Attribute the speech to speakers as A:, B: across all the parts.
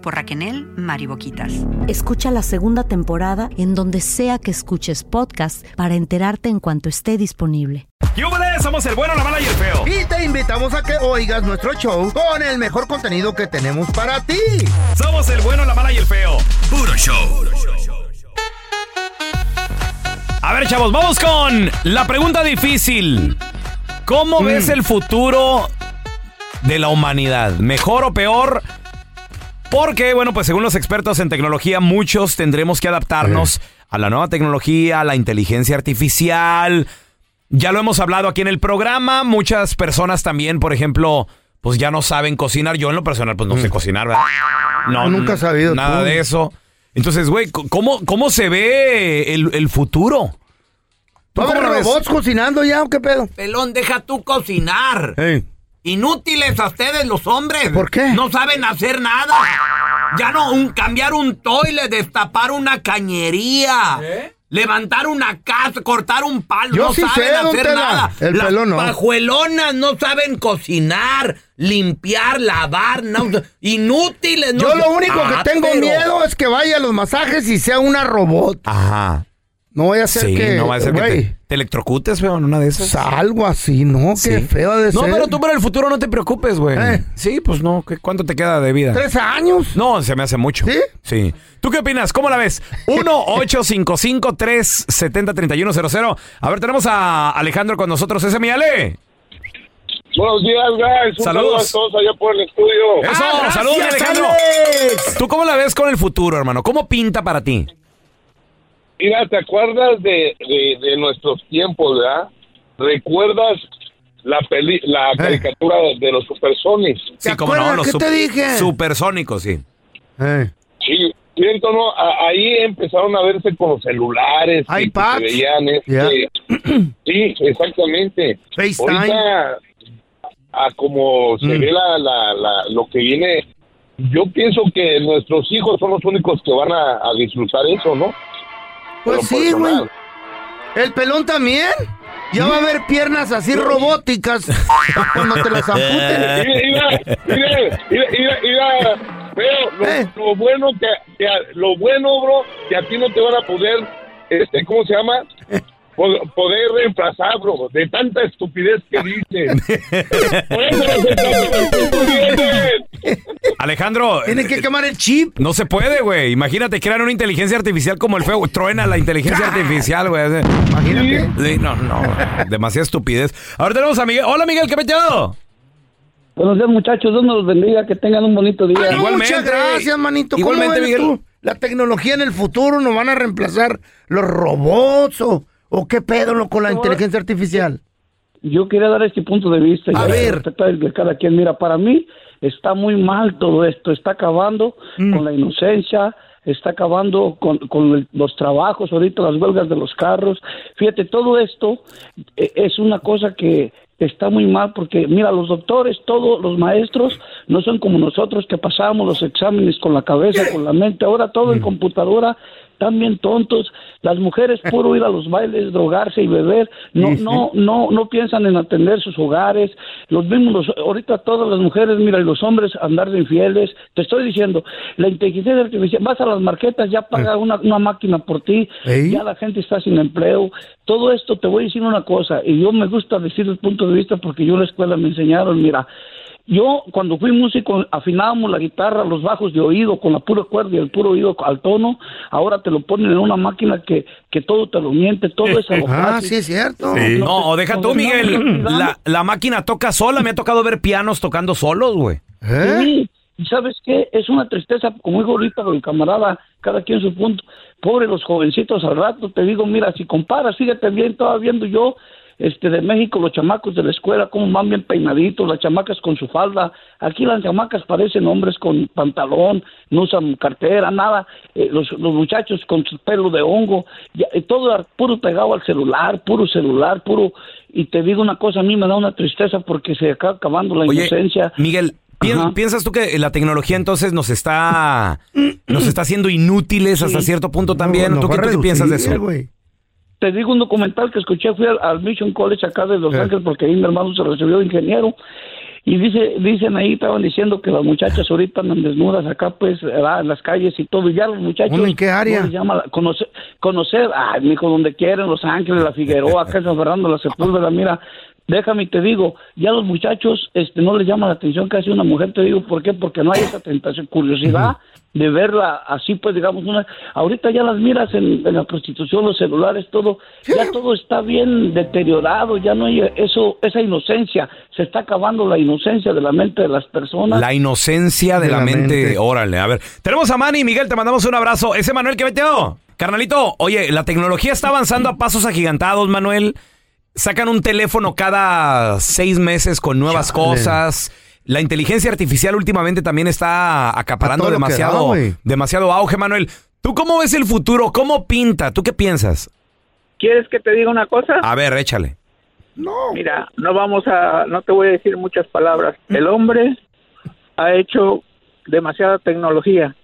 A: por Raquel Mariboquitas.
B: Escucha la segunda temporada en donde sea que escuches podcast para enterarte en cuanto esté disponible.
C: ¡Yúbales! Somos el bueno, la mala y el feo.
D: Y te invitamos a que oigas nuestro show con el mejor contenido que tenemos para ti.
C: Somos el bueno, la mala y el feo.
E: Puro show.
C: A ver, chavos, vamos con la pregunta difícil. ¿Cómo ves el futuro de la humanidad? ¿Mejor o peor? Porque, bueno, pues según los expertos en tecnología, muchos tendremos que adaptarnos a la nueva tecnología, a la inteligencia artificial. Ya lo hemos hablado aquí en el programa. Muchas personas también, por ejemplo, pues ya no saben cocinar. Yo en lo personal, pues no sé cocinar, ¿verdad?
D: No, nunca he sabido.
C: Nada
D: tú.
C: de eso. Entonces, güey, ¿cómo, ¿cómo se ve el, el futuro? ¿Tú
D: ¿Va a
C: cómo
D: haber
C: ves?
D: robots cocinando ya o qué pedo?
F: Pelón, deja tú cocinar. Inútiles a ustedes los hombres.
D: ¿Por qué?
F: No saben hacer nada. Ya no, un, cambiar un toile, destapar una cañería. Levantar una casa, cortar un palo,
D: Yo
F: no
D: sí
F: saben
D: sé,
F: hacer
D: Tela.
F: nada.
D: El
F: Las
D: pelón no.
F: pajuelonas no saben cocinar, limpiar, lavar, no, inútiles. No
D: Yo lo único
F: Ah,
D: que tengo
F: pero-
D: miedo es que vaya a los masajes y sea una robot.
C: Ajá.
D: No voy a hacer
C: Sí,
D: que,
C: no va a ser que te, te electrocutes, feo, en una de esas.
D: algo así, ¿no? Qué
C: Sí.
D: feo de
C: No,
D: ser.
C: pero tú para el futuro no te preocupes, güey.
D: Eh.
C: Sí, pues no. ¿qué- ¿Cuánto te queda de vida?
D: ¿Tres años?
C: No, se me hace mucho.
D: ¿Sí?
C: Sí. ¿Tú qué opinas? ¿Cómo la ves? 1-855-370-3100. A ver, tenemos a Alejandro con nosotros. ¿Ese mi Ale?
G: Buenos días, guys. Un
C: Saludos.
G: saludo a todos allá por el estudio.
C: Eso,
D: Ah, gracias,
C: saludos, mi Alejandro.
D: Alex.
C: ¿Tú cómo la ves con el futuro, hermano? ¿Cómo pinta para ti?
G: Mira, ¿te acuerdas de, de, de nuestros tiempos, verdad? ¿Recuerdas la peli, la caricatura de, de los supersonics?
D: ¿Te acuerdas?
C: Los
D: ¿Qué te dije?
C: Supersónicos, sí.
D: Eh.
G: Sí, siento, ¿no? A- ahí empezaron a verse con los celulares. que
D: iPads.
G: se veían este. Sí, exactamente.
D: FaceTime.
G: Ahorita, a como se
D: Mm.
G: ve la, la, la- lo que viene, yo pienso que nuestros hijos son los únicos que van a, a disfrutar eso, ¿no?
D: Pues sí, güey. ¿El pelón también? Ya va a haber piernas así robóticas cuando te las amputen.
G: Mira, mira, mira, mira, mira, mira, veo lo,
D: Eh.
G: lo bueno que, que a- lo bueno, bro, que a ti no te van a poder, este, ¿cómo se llama? Po- Poder reemplazar, bro, de tanta estupidez que dicen.
C: Alejandro.
D: Tiene que quemar el chip.
C: No se puede, güey. Imagínate, crean una inteligencia artificial como el feo. Truena la inteligencia artificial, güey.
D: Imagínate.
C: Sí, no, no. Demasiada estupidez. Ahora tenemos a Miguel. Hola, Miguel, ¿qué metido?
H: Buenos días, muchachos. Dios nos los bendiga. Que tengan un bonito día.
D: Ah, no,
C: Igualmente.
D: muchas gracias, manito. ¿Cómo
C: Igualmente,
D: ves
C: Miguel.
D: tú? ¿La tecnología en el futuro nos van a reemplazar los robots o, o qué pedo lo- con la inteligencia artificial?
H: Yo quería dar este punto de vista.
D: A ver.
H: de cada quien. Mira, para mí está muy mal todo esto. Está acabando
D: Mm.
H: con la inocencia. Está acabando con, con el- los trabajos, ahorita las huelgas de los carros. Fíjate, todo esto eh, es una cosa que está muy mal porque, mira, los doctores, todos los maestros no son como nosotros que pasábamos los exámenes con la cabeza, con la mente. Ahora todo
D: Mm.
H: en computadora están bien tontos. Las mujeres puro ir a los bailes, drogarse y beber, no, no, no, no piensan en atender sus hogares. Los mismos, los- ahorita todas las mujeres, mira, y los hombres andar de infieles. Te estoy diciendo, la inteligencia artificial, vas a las marquetas, ya paga una, una máquina por ti, ya la gente está sin empleo. Todo esto, te voy a decir una cosa, y yo me gusta decir el punto de vista porque yo en la escuela me enseñaron, mira, yo cuando fui músico afinábamos la guitarra, los bajos de oído con la pura cuerda y el puro oído al tono. Ahora te lo ponen en una máquina que, que todo te lo miente, todo es a lo
D: Ah,
H: fácil.
D: sí, es cierto.
C: No, o deja tú, Miguel. La, la máquina toca sola. Me ha tocado ver pianos tocando solos, güey.
D: ¿Eh?
H: Sí, y sabes qué, es una tristeza, como dijo ahorita el camarada, cada quien su punto. Pobre los jovencitos al rato, te digo, mira, si comparas, fíjate bien, estaba viendo yo este de México los chamacos de la escuela cómo van bien peinaditos, las chamacas con su falda. Aquí las chamacas parecen hombres con pantalón, no usan cartera, nada. Eh, los, los muchachos con su pelo de hongo, ya, eh, todo puro pegado al celular, puro celular, puro. Y te digo una cosa, a mí me da una tristeza porque se acaba acabando la
C: Oye,
H: inocencia.
C: Miguel, ¿pi-
H: Ajá.
C: ¿piensas tú que la tecnología entonces nos está nos está haciendo inútiles hasta
H: Sí.
C: cierto punto también?
D: No,
C: ¿Tú,
D: nos
C: qué, tú qué piensas de eso?
D: güey.
H: Te digo un documental que escuché, fui al, al Mission College acá de Los. Ángeles porque ahí mi hermano se recibió de ingeniero y dice, dicen ahí, estaban diciendo que las muchachas ahorita andan desnudas acá pues en las calles y todo, y ya los muchachos...
D: ¿Dónde, en qué área?
H: no llama conocer, conocer, ay, mijo, donde quieren, Los Ángeles, La Figueroa, acá en San Fernando, La Sepúlveda, mira, déjame y te digo, ya los muchachos este no les llama la atención casi una mujer, te digo, ¿por qué? Porque no hay esa tentación, curiosidad de verla así, pues digamos, una, ahorita ya las miras en, en la prostitución, los celulares, todo, ya todo está bien deteriorado, ya no hay eso, esa inocencia, se está acabando la inocencia de la mente de las personas.
C: La inocencia de, la, mente. Órale, a ver. Tenemos a Manny, Miguel, te mandamos un abrazo. Ese Manuel que metió. Carnalito, oye, la tecnología está avanzando a pasos agigantados, Manuel. Sacan un teléfono cada seis meses con nuevas
D: Chale.
C: cosas. La inteligencia artificial últimamente también está acaparando demasiado,
D: da,
C: demasiado auge, Manuel. ¿Tú cómo ves el futuro? ¿Cómo pinta? ¿Tú qué piensas?
I: ¿Quieres que te diga una cosa?
C: A ver, échale.
I: Mira, no vamos a, no te voy a decir muchas palabras. El hombre ha hecho demasiada tecnología,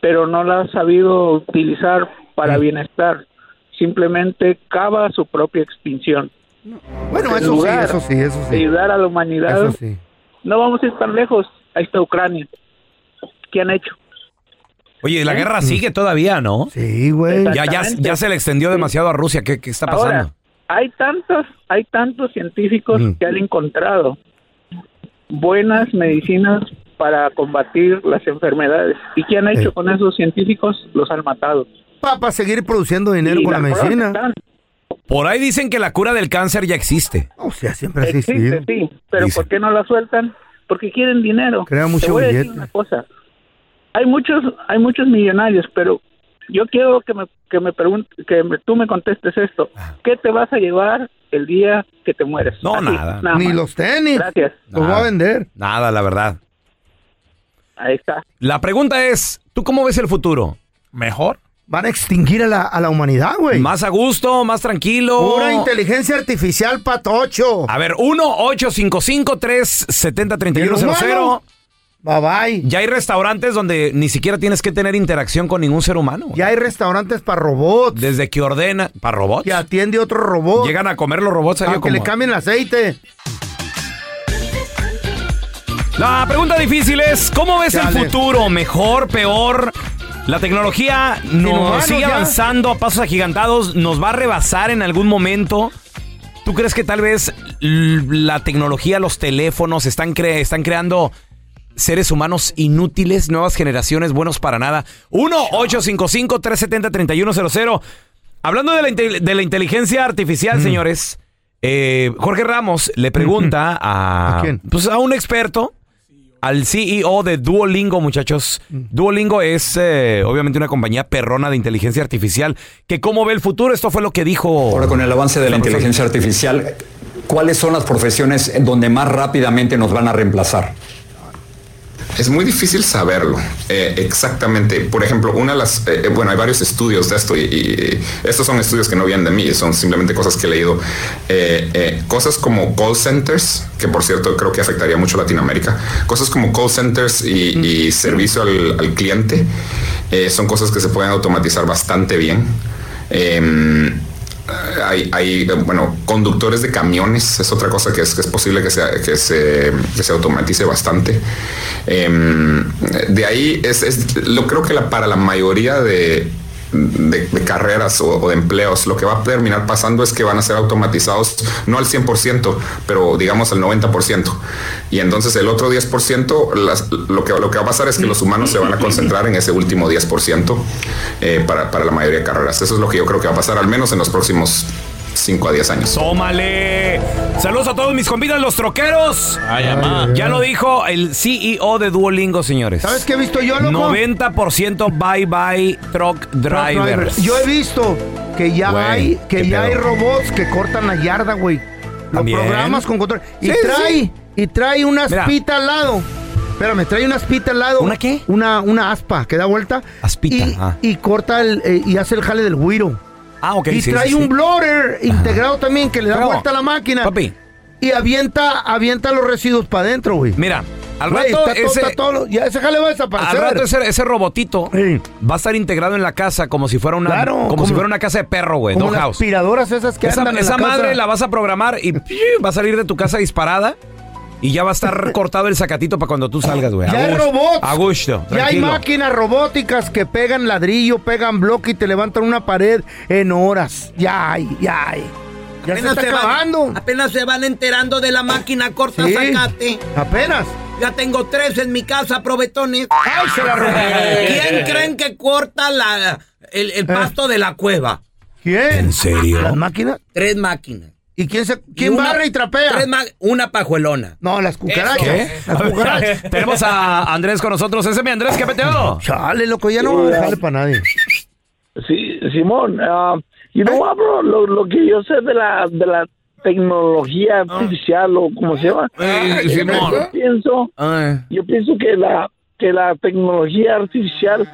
I: pero no la ha sabido utilizar para bienestar. Simplemente cava su propia extinción.
D: Bueno,
I: En
D: eso sí, eso sí, eso sí.
I: ayudar a la humanidad.
D: Eso sí.
I: No vamos a ir tan lejos. Ahí está Ucrania. ¿Qué han hecho?
C: Oye, la guerra sigue todavía, ¿no?
D: Sí, güey.
C: Ya, ya, se le extendió demasiado a Rusia. ¿Qué, qué está pasando?
I: Ahora, hay tantos, hay tantos científicos
C: Mm.
I: que han encontrado buenas medicinas para combatir las enfermedades. ¿Y qué han hecho
D: Eh.
I: con esos científicos? Los han matado.
D: Para seguir produciendo dinero con la medicina.
C: Por ahí dicen que la cura del cáncer ya existe.
D: O sea, siempre ha
I: Existe, sí, pero
C: Dice.
I: ¿por qué no la sueltan? Porque quieren dinero.
D: Crea mucho
I: Te voy a decir
D: billete.
I: una cosa. Hay muchos, hay muchos millonarios, pero yo quiero que me, que me pregunte, que me- tú me contestes esto. ¿Qué te vas a llevar el día que te mueres?
C: No,
I: Así,
C: nada.
D: Ni
I: más.
D: los tenis.
I: Gracias.
D: Los voy a vender.
C: Nada, la verdad.
I: Ahí está.
C: La pregunta es, ¿tú cómo ves el futuro? ¿Mejor?
D: Van a extinguir a la, a la humanidad, güey.
C: ¿Más a gusto? ¿Más tranquilo?
D: Pura inteligencia artificial, patocho.
C: A ver, 1-855-370-3100.
D: Bye bye.
C: Ya hay restaurantes donde ni siquiera tienes que tener interacción con ningún ser humano.
D: Ya hay restaurantes para robots.
C: Desde que ordena... ¿Para robots?
D: Que atiende otro robot.
C: Llegan a comer los robots. ahí
D: Aunque
C: como-
D: le cambien el aceite.
C: La pregunta difícil es, ¿cómo ves el futuro? ¿Mejor, peor? La tecnología nos sigue
D: ya.
C: avanzando a pasos agigantados, nos va a rebasar en algún momento. ¿Tú crees que tal vez la tecnología, los teléfonos están, cre- están creando seres humanos inútiles, nuevas generaciones buenos para nada? 1-855-370-3100. Hablando de la, de la inteligencia artificial, señores, eh, Jorge Ramos le pregunta a,
D: ¿A quién?
C: Pues a un experto, al CEO de Duolingo, muchachos. Duolingo es eh, obviamente una compañía perrona de inteligencia artificial. Que cómo ve el futuro, esto fue lo que dijo.
J: Ahora con el avance de la
C: profesor.
J: inteligencia artificial, ¿cuáles son las profesiones donde más rápidamente nos van a reemplazar?
K: Es muy difícil saberlo eh, exactamente. Por ejemplo, una de las, eh, bueno, hay varios estudios de esto y, y estos son estudios que no vienen de mí, son simplemente cosas que he leído. Eh, eh, cosas como call centers, que por cierto creo que afectaría mucho a Latinoamérica. Cosas como call centers y, y servicio al, al cliente Eh, son cosas que se pueden automatizar bastante bien. Em, hay, hay, bueno, conductores de camiones, es otra cosa que es, que es posible que, sea, que, se, que se automatice bastante. Em, de ahí es, es, lo creo que la, para la mayoría de, de, carreras o, de empleos, lo que va a terminar pasando es que van a ser automatizados, no al 100%, pero digamos al 90%. Y entonces el otro 10%, las- lo, que, lo que va a pasar es que los humanos se van a concentrar en ese último 10% eh, para, para la mayoría de carreras. Eso es lo que yo creo que va a pasar, al menos en los próximos 5 a 10 años.
C: ¡Tómale! Saludos a todos mis compitas, los troqueros.
L: Ay, amá.
C: Ya lo dijo el CEO de Duolingo, señores.
D: ¿Sabes qué he visto yo, loco?
C: 90% bye bye truck drivers.
D: Yo he visto que ya
C: Güey,
D: hay que
C: qué
D: ya hay
C: pedo.
D: robots que cortan la yarda, güey. Lo
C: También.
D: programas con control. Y
C: Sí,
D: trae
C: sí.
D: y trae una
C: Mira.
D: aspita al lado. Espérame, trae una aspita al lado. ¿Una qué? Una, una aspa que da vuelta.
C: Aspita.
D: Y,
C: ah.
D: y corta el, eh, y hace el jale del güiro.
C: Ah, ok.
D: y
C: sí,
D: trae
C: sí,
D: un
C: sí.
D: blower integrado también que le da
C: Pero,
D: vuelta a la máquina.
C: Papi.
D: Y avienta, avienta los residuos para adentro, güey.
C: Mira, al
D: Güey,
C: rato
D: está todo-
C: ese-
D: está todo- ya ese jale va a
C: Al
D: desaparecer.
C: rato ese, ese robotito va a estar integrado en la casa como si fuera una
D: Claro,
C: como,
D: como-
C: si fuera una casa de perro, güey,
D: las
C: house.
D: aspiradoras esas que
C: Esa,
D: andan en
C: esa
D: la casa.
C: madre la vas a programar y va a salir de tu casa disparada y ya va a estar cortado el sacatito para cuando tú salgas, güey.
D: Ya hay robots.
C: A gusto,
D: Ya hay
C: tranquilo.
D: máquinas robóticas que pegan ladrillo, pegan bloque y te levantan una pared en horas. Ya hay, ya hay. Ya se está
F: van-
D: acabando.
F: apenas se van enterando de la máquina corta
D: Sí.
F: zacate.
D: Apenas.
F: Ya tengo tres en mi casa, probetones.
D: ¡Ay, se la robé!
F: ¿Quién creen que corta la, el, el pasto de la cueva?
D: ¿Quién?
C: ¿En serio?
D: ¿Las máquinas?
F: Tres máquinas.
D: ¿Y quién, se, quién
F: una-
D: barre y trapea?
F: tres ma- una pajuelona.
D: No, las cucarachas.
C: ¿Qué?
D: Las cucarachas.
C: Tenemos a Andrés con nosotros. Ese es mi Andrés, ¿qué peteo?
D: Chale, loco, ya no va a dejarle para nadie.
I: Sí, Simón, ah, you know what, bro? Lo, lo que yo sé de la, de la tecnología artificial o como se llama,
F: Eh,
I: yo
F: Simón.
I: pienso,
F: Ay.
I: yo pienso que la que la tecnología artificial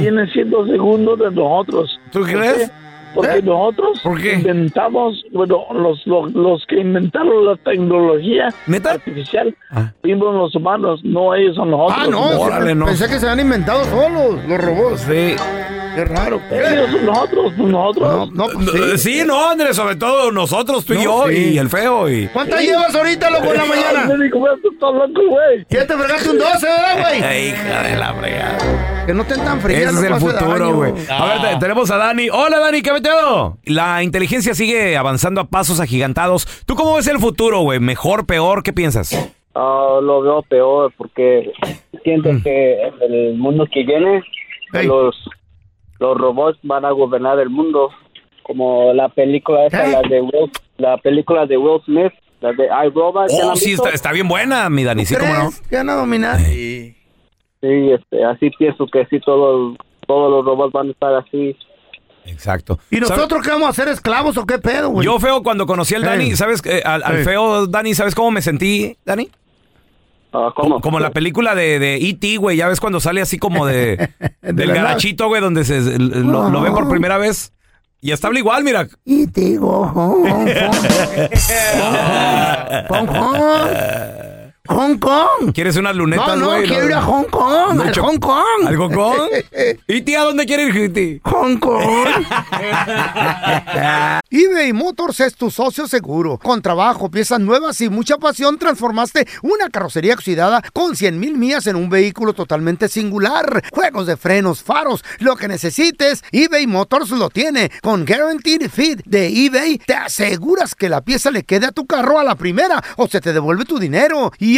I: viene siendo segundo de nosotros.
F: ¿Tú
I: ¿Por
F: crees?
I: Porque nosotros
F: ¿Por qué?
I: inventamos, bueno, los, los, los que inventaron la tecnología
F: ¿Neta?
I: artificial fuimos los humanos, no ellos son nosotros.
D: Ah, no,
C: Órale, no.
D: pensé que se han inventado solos los robots.
C: Sí.
D: Qué raro.
I: Ellos son nosotros, pues nosotros.
D: No, no, pues sí.
C: Sí, no, Andrés, sobre todo nosotros, tú y yo,
D: sí.
C: y el feo. Y...
D: ¿Cuántas llevas ahorita, loco, en la mañana?
I: Me dijo, "Esto está loco, güey.
D: Ya te fregaste un 12, ¿verdad, güey?
C: Hija de la fregada.
D: Que no estén tan frías.
C: Ese es el futuro, güey. A ver, te- tenemos a Dani. Hola, Dani, ¿qué meteo? La inteligencia sigue avanzando a pasos agigantados. ¿Tú cómo ves el futuro, güey? ¿Mejor, peor? ¿Qué piensas?
M: Ah, lo veo peor porque siento
D: Mm.
M: que en el mundo que viene los los robots van a gobernar el mundo como la película esa la de Will, la película de Will Smith la de iRobot ¿ya la
C: Oh, sí, está, está bien buena, mi Dani. Sí, cómo no.
D: ¿Crees? ¿Ya van a dominar?
M: sí este, así pienso que sí todos todos los robots van a estar así
C: Exacto.
D: ¿Y nosotros qué vamos a hacer, esclavos o qué pedo, güey?
C: Yo, feo, cuando conocí al Dani. ¿sabes? Eh, al, al feo, Dani, ¿sabes cómo me sentí, Dani?
M: Ah,
C: Como, como la película de, de E.T., güey. Ya ves cuando sale así como de... del garachito, güey, donde se, lo, lo ven por primera vez. Y está igual, mira.
D: Y digo, Hong Kong.
C: ¿Quieres unas lunetas,
D: No, no,
C: güey?
D: quiero ir a Hong Kong,
C: No,
D: al
C: cho-
D: Hong Kong.
C: ¿Al Hong Kong? ¿Y tía, dónde quiere ir, Iti?
D: Hong Kong. eBay Motors es tu socio seguro. Con trabajo, piezas nuevas y mucha pasión, transformaste una carrocería oxidada con 100 mil millas en un vehículo totalmente singular. Juegos de frenos, faros, lo que necesites, eBay Motors lo tiene. Con Guaranteed Fit de eBay, te aseguras que la pieza le quede a tu carro a la primera o se te devuelve tu dinero. Y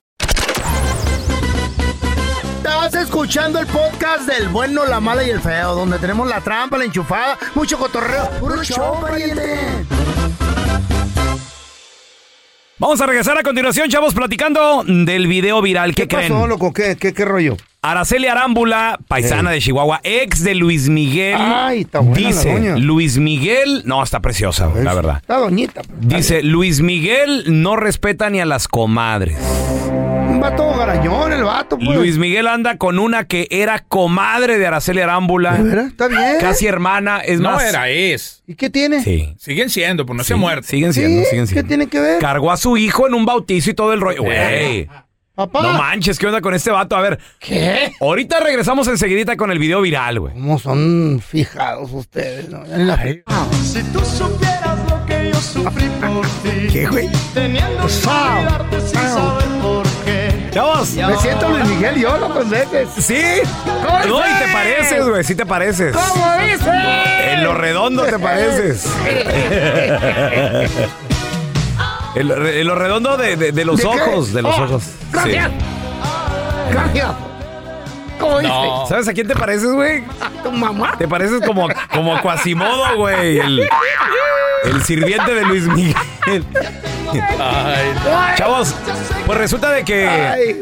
D: escuchando el podcast del bueno, la mala y el feo, donde tenemos la trampa, la enchufada, mucho cotorreo. ¡Puro show, pariente!
C: Vamos a regresar a continuación, chavos, platicando del video viral. ¿Qué,
D: ¿Qué
C: creen?
D: pasó, loco? ¿Qué, qué, qué rollo?
C: Araceli Arámbula, paisana de Chihuahua, ex de Luis Miguel.
D: Ay, está buena la
C: Dice,
D: doña.
C: Luis Miguel, no, está preciosa, güey, la verdad.
D: Está doñita.
C: Dice, Luis Miguel no respeta ni a las comadres.
D: Vato garañón, el vato, pues.
C: Luis Miguel anda con una que era comadre de Araceli Arámbula.
D: Está bien.
C: Casi hermana, es
N: no
C: más.
N: era, es.
D: ¿Y qué tiene?
C: Sí.
N: Siguen siendo, pues no se
C: Sí,
N: muerto.
C: Siguen siendo, siguen siendo.
D: ¿Qué tiene que ver?
C: Cargó a su hijo en un bautizo y todo el rollo. Güey.
D: Papá.
C: No manches, ¿qué onda con este vato? A ver.
D: ¿Qué?
C: Ahorita regresamos enseguidita con el video viral, güey.
D: ¿Cómo son fijados ustedes? no? La-
O: Si tú supieras lo que yo sufrí por ti.
D: ¿Qué, güey?
O: Teniendo que
D: Wow.
O: olvidarte sin saber
D: Me siento Luis Miguel yo, no pendejes.
C: Sí.
D: ¿Cómo
C: No, y te pareces, güey. Sí te pareces.
D: ¿Cómo dices?
C: En lo redondo te pareces. en, lo, en lo redondo de, de- de los
D: ¿De qué?
C: ojos, de los
D: Oh,
C: ojos.
D: Gracias.
C: Sí.
D: Gracias.
C: ¿Sabes a quién te pareces, güey?
D: ¿A tu mamá?
C: Te pareces como, como a Quasimodo, güey. El, el sirviente de Luis Miguel. Chavos, pues resulta de que
D: Ay,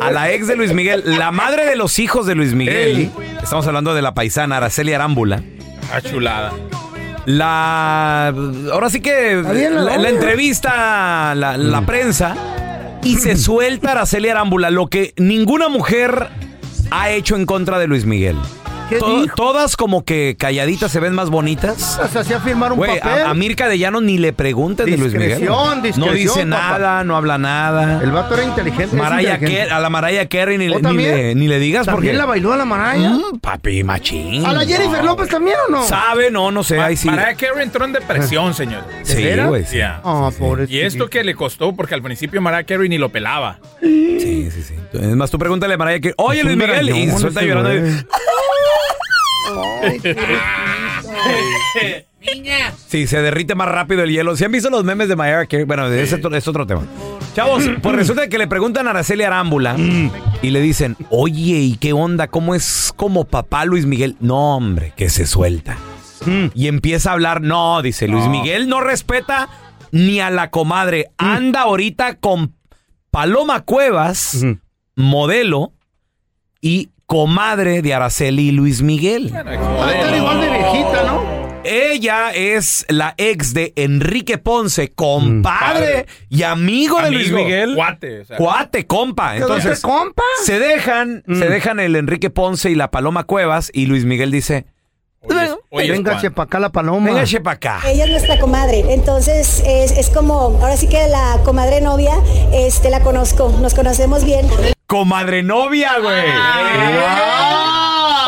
C: a la ex de Luis Miguel, la madre de los hijos de Luis Miguel, estamos hablando de la paisana Araceli Arámbula,
N: Ah, chulada.
C: la ahora sí que
D: bien la
C: la, la
D: novia.
C: entrevista la, la prensa y se suelta Araceli Arámbula lo que ninguna mujer ha hecho en contra de Luis Miguel.
D: ¿Qué
C: To-
D: dijo?
C: todas como que calladitas se ven más bonitas.
D: Se hacía firmar un
C: Güey,
D: papel.
C: a, a Mirka de Llano ni le preguntes de Luis Miguel.
D: Discreción,
C: no dice
D: papá.
C: nada, no habla nada.
D: El vato era inteligente.
C: Mariah
D: inteligente.
C: A la Mariah Carey ni,
D: ¿O
C: le, ni, le, ni le digas porque
D: ¿También la bailó a la Mariah?
C: Mm, papi machín.
D: ¿A la Jennifer López también o no?
C: ¿Sabe? No, no sé. Ahí sí.
N: Mariah Carey entró en depresión, señor.
C: Sí, güey. Sí.
D: Ah,
N: Y esto que le costó, porque al principio Mariah Carey ni lo pelaba.
C: sí, sí, sí. Es más, tú pregúntale a Mariah Carey, oye
D: Es
C: Luis Miguel, y suelta llorando.
D: Ay,
C: Sí, se derrite más rápido el hielo. ¿Sí han visto los memes de Mariah Carey? Bueno, ese es otro- es otro tema. Chavos, pues resulta que le preguntan a Araceli Arámbula y le dicen, oye, ¿y qué onda? ¿Cómo es como papá Luis Miguel? No, hombre, que se suelta. Y empieza a hablar, no, dice, Luis Miguel no respeta ni a la comadre. Anda ahorita con Paloma Cuevas, modelo y comadre de Araceli y Luis Miguel.
D: Va a estar igual de viejita, ¿no?
C: Ella es la ex de Enrique Ponce, compadre y amigo de Luis Miguel.
N: Cuate. o sea.
C: Cuate, compa. Entonces,
D: ¿Este compa?
C: se dejan, se dejan el Enrique Ponce y la Paloma Cuevas y Luis Miguel dice,
N: Oye, oye,
D: Véngase
N: Juan.
D: para acá la paloma.
C: véngase para acá.
P: Ella es nuestra comadre, entonces es, es como, ahora sí que la comadre novia, este, la conozco, nos conocemos bien.
C: Comadre novia, güey.
D: ¡Wow!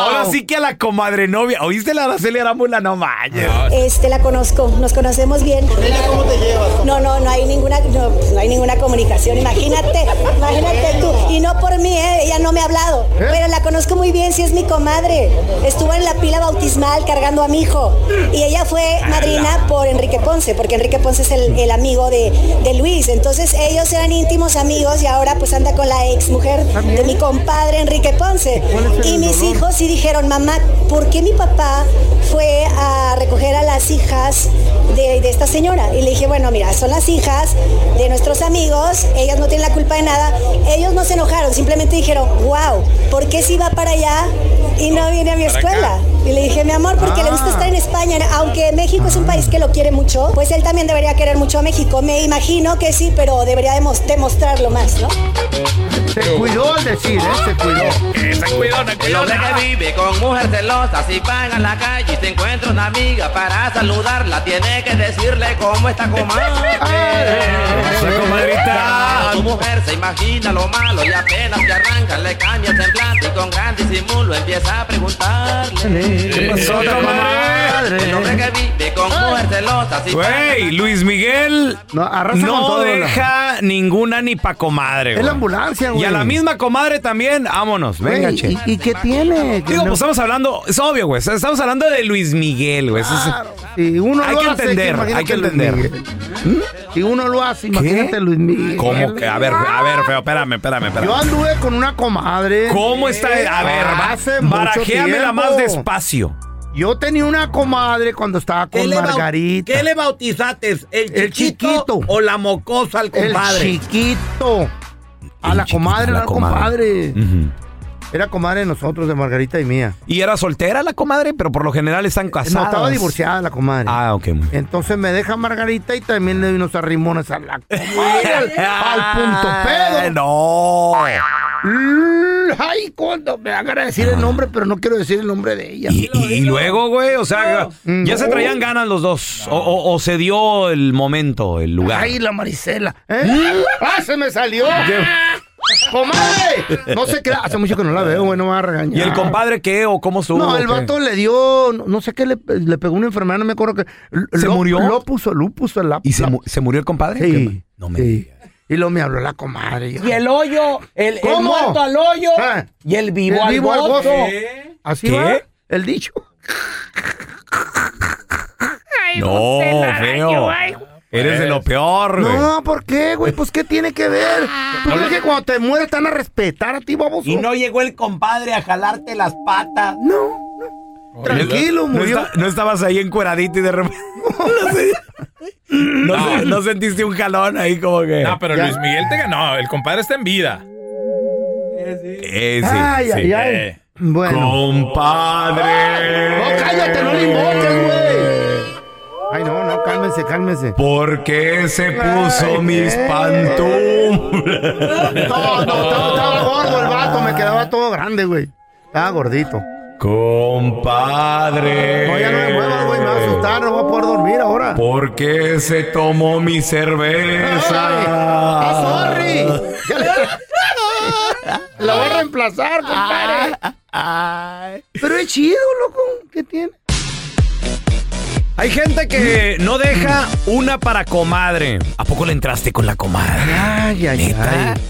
C: Ahora sí que a la comadre novia. ¿Oíste la Araceli Arámbula? No manches.
P: Este, la conozco, nos conocemos bien. cómo te llevas? No, no, no hay ninguna, no, no hay ninguna comunicación, imagínate, imagínate tú. Y no por mí, ¿eh? ella no me ha hablado, pero la conozco muy bien, sí es mi comadre. Estuvo en la pila bautismal cargando a mi hijo y ella fue madrina por Enrique Ponce, porque Enrique Ponce es el, el amigo de, de Luis. Entonces ellos eran íntimos amigos y ahora pues anda con la ex mujer de mi compadre Enrique Ponce. Y mis hijos sí dijeron, mamá, ¿por qué mi papá fue a recoger a las hijas de, de esta señora? Y le dije, bueno, mira, son las hijas de nuestros amigos, ellas no tienen la culpa de nada. Ellos no se enojaron, simplemente dijeron, wow, ¿por qué si va para allá y no viene a mi escuela? Y le dije, mi amor, porque le gusta estar en España, aunque México es un país que lo quiere mucho, pues él también debería querer mucho a México. Me imagino que sí, pero debería demos- demostrarlo más, ¿no?
D: Se cuidó al decir, ¿eh? Se cuidó.
C: Se cuidó, se
Q: El hombre que vive con mujer celosa, si va en la calle y se encuentra una amiga para saludarla, tiene que decirle cómo está comadre.
C: Esa comadrita.
Q: Tu mujer se imagina lo malo y apenas te arranca, le cambia el semblante y con gran disimulo empieza a preguntarle.
C: ¿Qué pasó, comadre?
Q: El hombre que vive con mujer celosa, si va en la
C: Güey, Luis Miguel no, deja ninguna ni pa' comadre,
D: Es la ambulancia, güey.
C: Y a la misma comadre también, vámonos, venga, che.
D: ¿y, y qué tiene?
C: Digo,
D: no-
C: pues estamos hablando, es obvio, güey. Estamos hablando de Luis Miguel, güey. Es-
D: Si uno
C: hay
D: lo
C: que
D: hace,
C: entender, hay que entender.
D: ¿Mm? Si uno lo hace, imagínate Luis Miguel.
C: ¿Cómo que? A ver, a ver, feo, espérame, espérame, espérame.
D: Yo anduve con una comadre.
C: ¿Cómo está? A ver,
D: hace mucho
C: más
D: tiempo.
C: despacio.
D: Yo tenía una comadre cuando estaba con Margarita.
F: ¿Qué le bautizaste? ¿El,
D: El
F: chiquito,
D: chiquito.
F: o la mocosa al compadre?
D: El chiquito. A la comadre,
C: la
D: era
C: comadre.
D: compadre. Era comadre de nosotros, de Margarita y mía.
C: Y era soltera la comadre, pero por lo general están casadas.
D: No, estaba divorciada la comadre.
C: Ah, ok. muy bien.
D: Entonces me deja Margarita y también le doy unos arrimones a la comadre. al, al punto pedo.
C: No.
D: Mm, Ay, cuando me hagan a decir el nombre, pero no quiero decir el nombre de ella.
C: Y, y luego, güey, o sea, ya se traían ganas los dos. O, o- o se dio el momento, el lugar.
D: Ay, la Marisela. ¿eh? ¡Ah, se me salió! ¡Comadre! No sé qué. Hace mucho que no la veo, güey, no me va a regañar.
C: ¿Y el compadre qué o cómo estuvo?
D: No, el vato le dio, no, sé qué, le, le pegó una enfermedad, no me acuerdo que.
C: ¿Se
D: lo-
C: murió?
D: Lupus o lupus o la,
C: ¿Y se murió el compadre?
D: Sí.
C: No me
D: sí. Y luego me habló la comadre. yo-
F: Y el hoyo, el, el
D: ¿Cómo?
F: muerto al hoyo
D: Ah.
F: y el vivo,
D: El vivo al
F: gozo.
D: Así
C: ¿Qué?
D: va el dicho.
C: No, feo. Eres de lo peor, güey.
D: No, ¿por qué, güey? Pues, ¿qué tiene que ver? ¿Tú crees que cuando te mueres te van a respetar a ti, vamos?
F: Y no llegó el compadre a jalarte las patas.
D: No, Tranquilo,
C: no,
D: murió.
C: esta- no estabas ahí encueradito y de repente. No, se- no sentiste un jalón ahí como que.
N: No, pero Luis Miguel te ganó. El compadre está en vida.
C: Eh, sí,
D: Ay,
C: sí.
D: ay, ay.
N: Eh.
D: Bueno.
C: Compadre.
D: No, cállate, no le invoques, güey. Ay, no, no, cálmense, cálmense.
C: ¿Por qué se puso mis pantuflas?
D: No, no, estaba, estaba gordo el vato, me quedaba todo grande, güey. Estaba gordito.
C: Compadre.
D: No, ya no me muevas, güey, me va a asustar, no voy a poder dormir ahora.
C: ¿Por qué se tomó mi cerveza?
D: Ah, sorry. Ya le- La voy a reemplazar, compadre. Pero es chido, loco. ¿Qué tiene?
C: Hay gente que no deja una para comadre. ¿A poco le entraste con la comadre?
D: Ay, ay,
C: ¿Neta?
D: ay.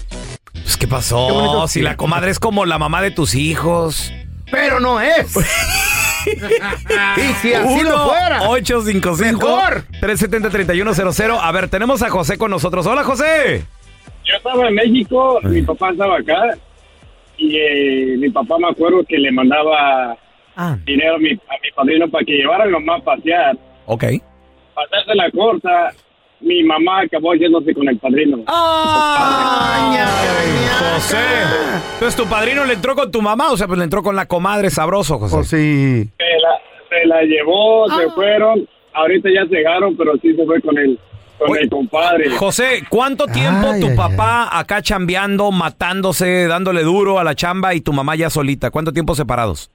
C: Pues, ¿qué pasó?
D: Qué
C: si la comadre es como la mamá de tus hijos.
D: Pero no es. y si así lo fuera.
C: 855
D: Mejor.
C: 370-3100. A ver, tenemos a José con nosotros. Hola, José.
R: Yo estaba en México, mi papá estaba acá y eh, mi papá me acuerdo que le mandaba dinero a mi, a mi padrino para que llevara a mi mamá a pasear.
C: Ok.
R: Pasarse la corta, mi mamá acabó yéndose con el padrino.
C: José. Entonces, ¿tu padrino le entró con tu mamá? O sea, pues le entró con la comadre sabroso, José.
D: Pues sí.
R: Se la, se la llevó, se fueron, ahorita ya llegaron, pero sí se fue con el, con el compadre.
C: José, ¿cuánto tiempo
R: Ay,
C: tu
R: ay,
C: papá acá chambeando, matándose, dándole duro a la chamba y tu mamá ya solita? ¿Cuánto tiempo separados?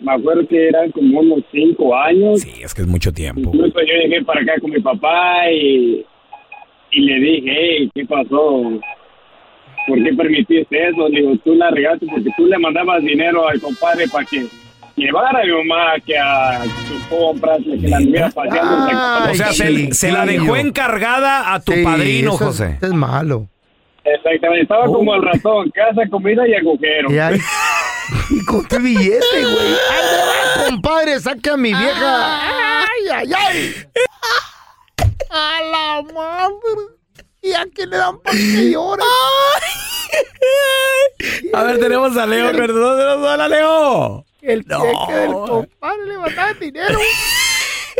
R: Me acuerdo que eran como unos cinco años.
C: Sí, es que es mucho tiempo.
R: Incluso yo llegué para acá con mi papá y, y le dije, hey, ¿qué pasó? ¿Por qué permitiste eso? Le digo, tú la regaste porque tú le mandabas dinero al compadre para que llevara a mi mamá que a sus compras, que la anduviera paseando.
C: o sea, se, se la dejó encargada a tu
D: Sí,
C: padrino,
D: eso
C: José.
D: Es malo.
R: Exactamente, estaba como el ratón, casa, comida y agujero.
D: Y ahí. Y con tu billete, güey. ¡Ay, va, compadre! ¡Saque a mi vieja! ¡Ay, ay, ay! ¡A la madre! ¿Y a qué le dan para que llore?
C: A ver, tenemos a Leo. Perdón, hola, Leo.
D: El cheque del compadre le mandaban dinero.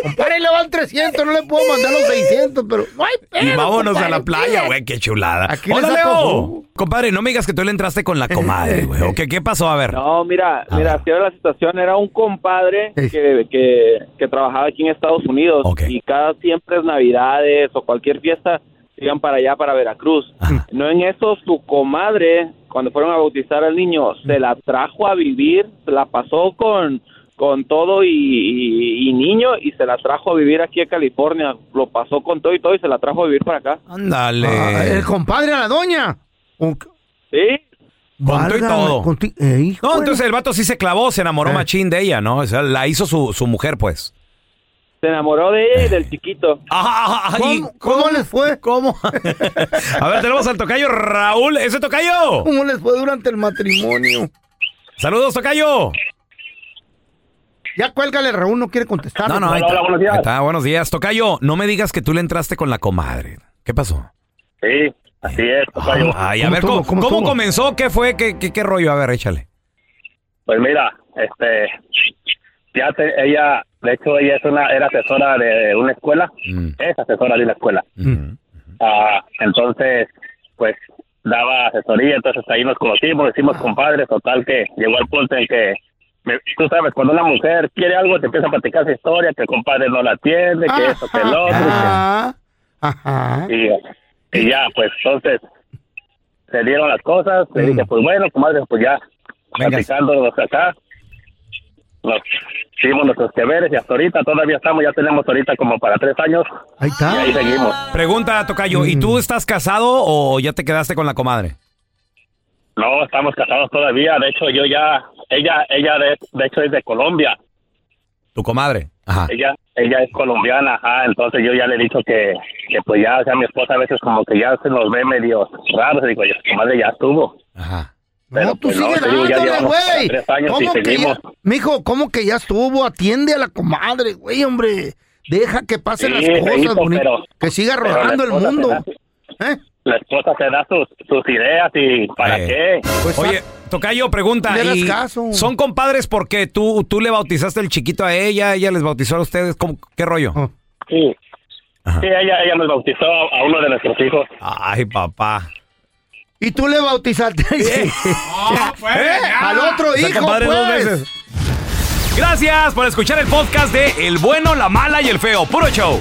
D: Compadre, le van 300, no le puedo mandar los 600, pero no hay pedo,
C: Y vámonos a la playa, güey, qué chulada.
D: Aquí
C: Hola, Leo. Compadre, no me digas que tú le entraste con la comadre, güey. ¿O qué, qué pasó? A ver.
S: No, mira, mira, así era la situación. Era un compadre que, que, que trabajaba aquí en Estados Unidos y cada siempre es Navidades o cualquier fiesta iban para allá, para Veracruz. No en eso, su comadre, cuando fueron a bautizar al niño, se la trajo a vivir, se la pasó con, con todo y, y- y niño y se la trajo a vivir aquí a California. Lo pasó con todo y todo y se la trajo a vivir para acá.
C: Ándale.
D: Ah, el compadre a la doña.
S: Sí.
C: Con todo y todo.
D: con ti- eh, hijo
C: No, entonces el vato sí se clavó, se enamoró
D: Eh.
C: machín de ella, ¿no? O sea, la hizo su, su mujer, pues.
S: Se enamoró de ella y del chiquito.
D: ¿Cómo, cómo les fue?
C: ¿Cómo? A ver, tenemos al tocayo Raúl. ¿Ese tocayo?
D: ¿Cómo les fue durante el matrimonio?
C: Saludos, tocayo.
D: Ya cuélgale, Raúl no quiere contestar.
C: No, no, ahí está. Ahí está, buenos días. Tocayo, no me digas que tú le entraste con la comadre. ¿Qué pasó?
T: Sí, así es. tocayo.
C: Ay, a ver, ¿cómo, cómo comenzó? ¿Qué fue? ¿Qué, qué, qué rollo? A ver, échale.
T: Pues mira, este, ya te- ella, de hecho ella es una, era asesora de una escuela, es asesora de una escuela. Ah, entonces, pues daba asesoría, entonces ahí nos conocimos, hicimos compadres, total que llegó al punto en que, tú sabes, cuando una mujer quiere algo, te empieza a platicar su historia, que el compadre no la atiende, que esto, que el otro,
D: Ajá. Ajá.
T: y, y ya, pues entonces se dieron las cosas. Le dije, pues bueno, comadre, pues ya, platicándonos acá, nos hicimos nuestros deberes y hasta ahorita todavía estamos, ya tenemos ahorita como para tres años.
D: Ahí está.
T: Y ahí seguimos.
C: Pregunta, Tocayo, ¿y tú estás casado o ya te quedaste con la comadre?
T: No, estamos casados todavía. De hecho, yo ya, ella, ella de, de hecho es de Colombia.
C: ¿Tu comadre? Ajá.
T: Ella, ella es colombiana, ajá. Entonces yo ya le he dicho que, que pues ya, o sea, mi esposa a veces como que ya se nos ve medio raros. Y digo, yo, comadre ya estuvo.
C: Ajá.
T: Pero
D: No, tú
T: pues no,
D: sigue
T: ya
D: dándole, güey.
T: tres años y
D: ¿Cómo que ya?
T: seguimos.
D: Mijo, ¿cómo que ya estuvo? Atiende a la comadre, güey, hombre. Deja que pasen
T: Sí,
D: las cosas, bonito.
T: pero-
D: que siga rodando el mundo. ¿Eh?
T: La esposa se da sus, sus ideas y ¿para qué?
C: Oye, Tocayo, pregunta.
T: Le das
C: ¿y
T: caso.
C: ¿Son compadres porque tú, tú le bautizaste el chiquito a ella, ella les bautizó a ustedes? ¿Cómo- ¿Qué rollo?
D: Oh.
T: Sí. Sí, ella, ella nos bautizó a a uno de nuestros hijos.
C: Ay, papá.
D: Y tú le bautizaste ¿Eh? al otro
C: O sea,
D: hijo,
C: compadre, dos
D: pues.
C: veces. Gracias por escuchar el podcast de El Bueno, la Mala y el Feo. Puro show.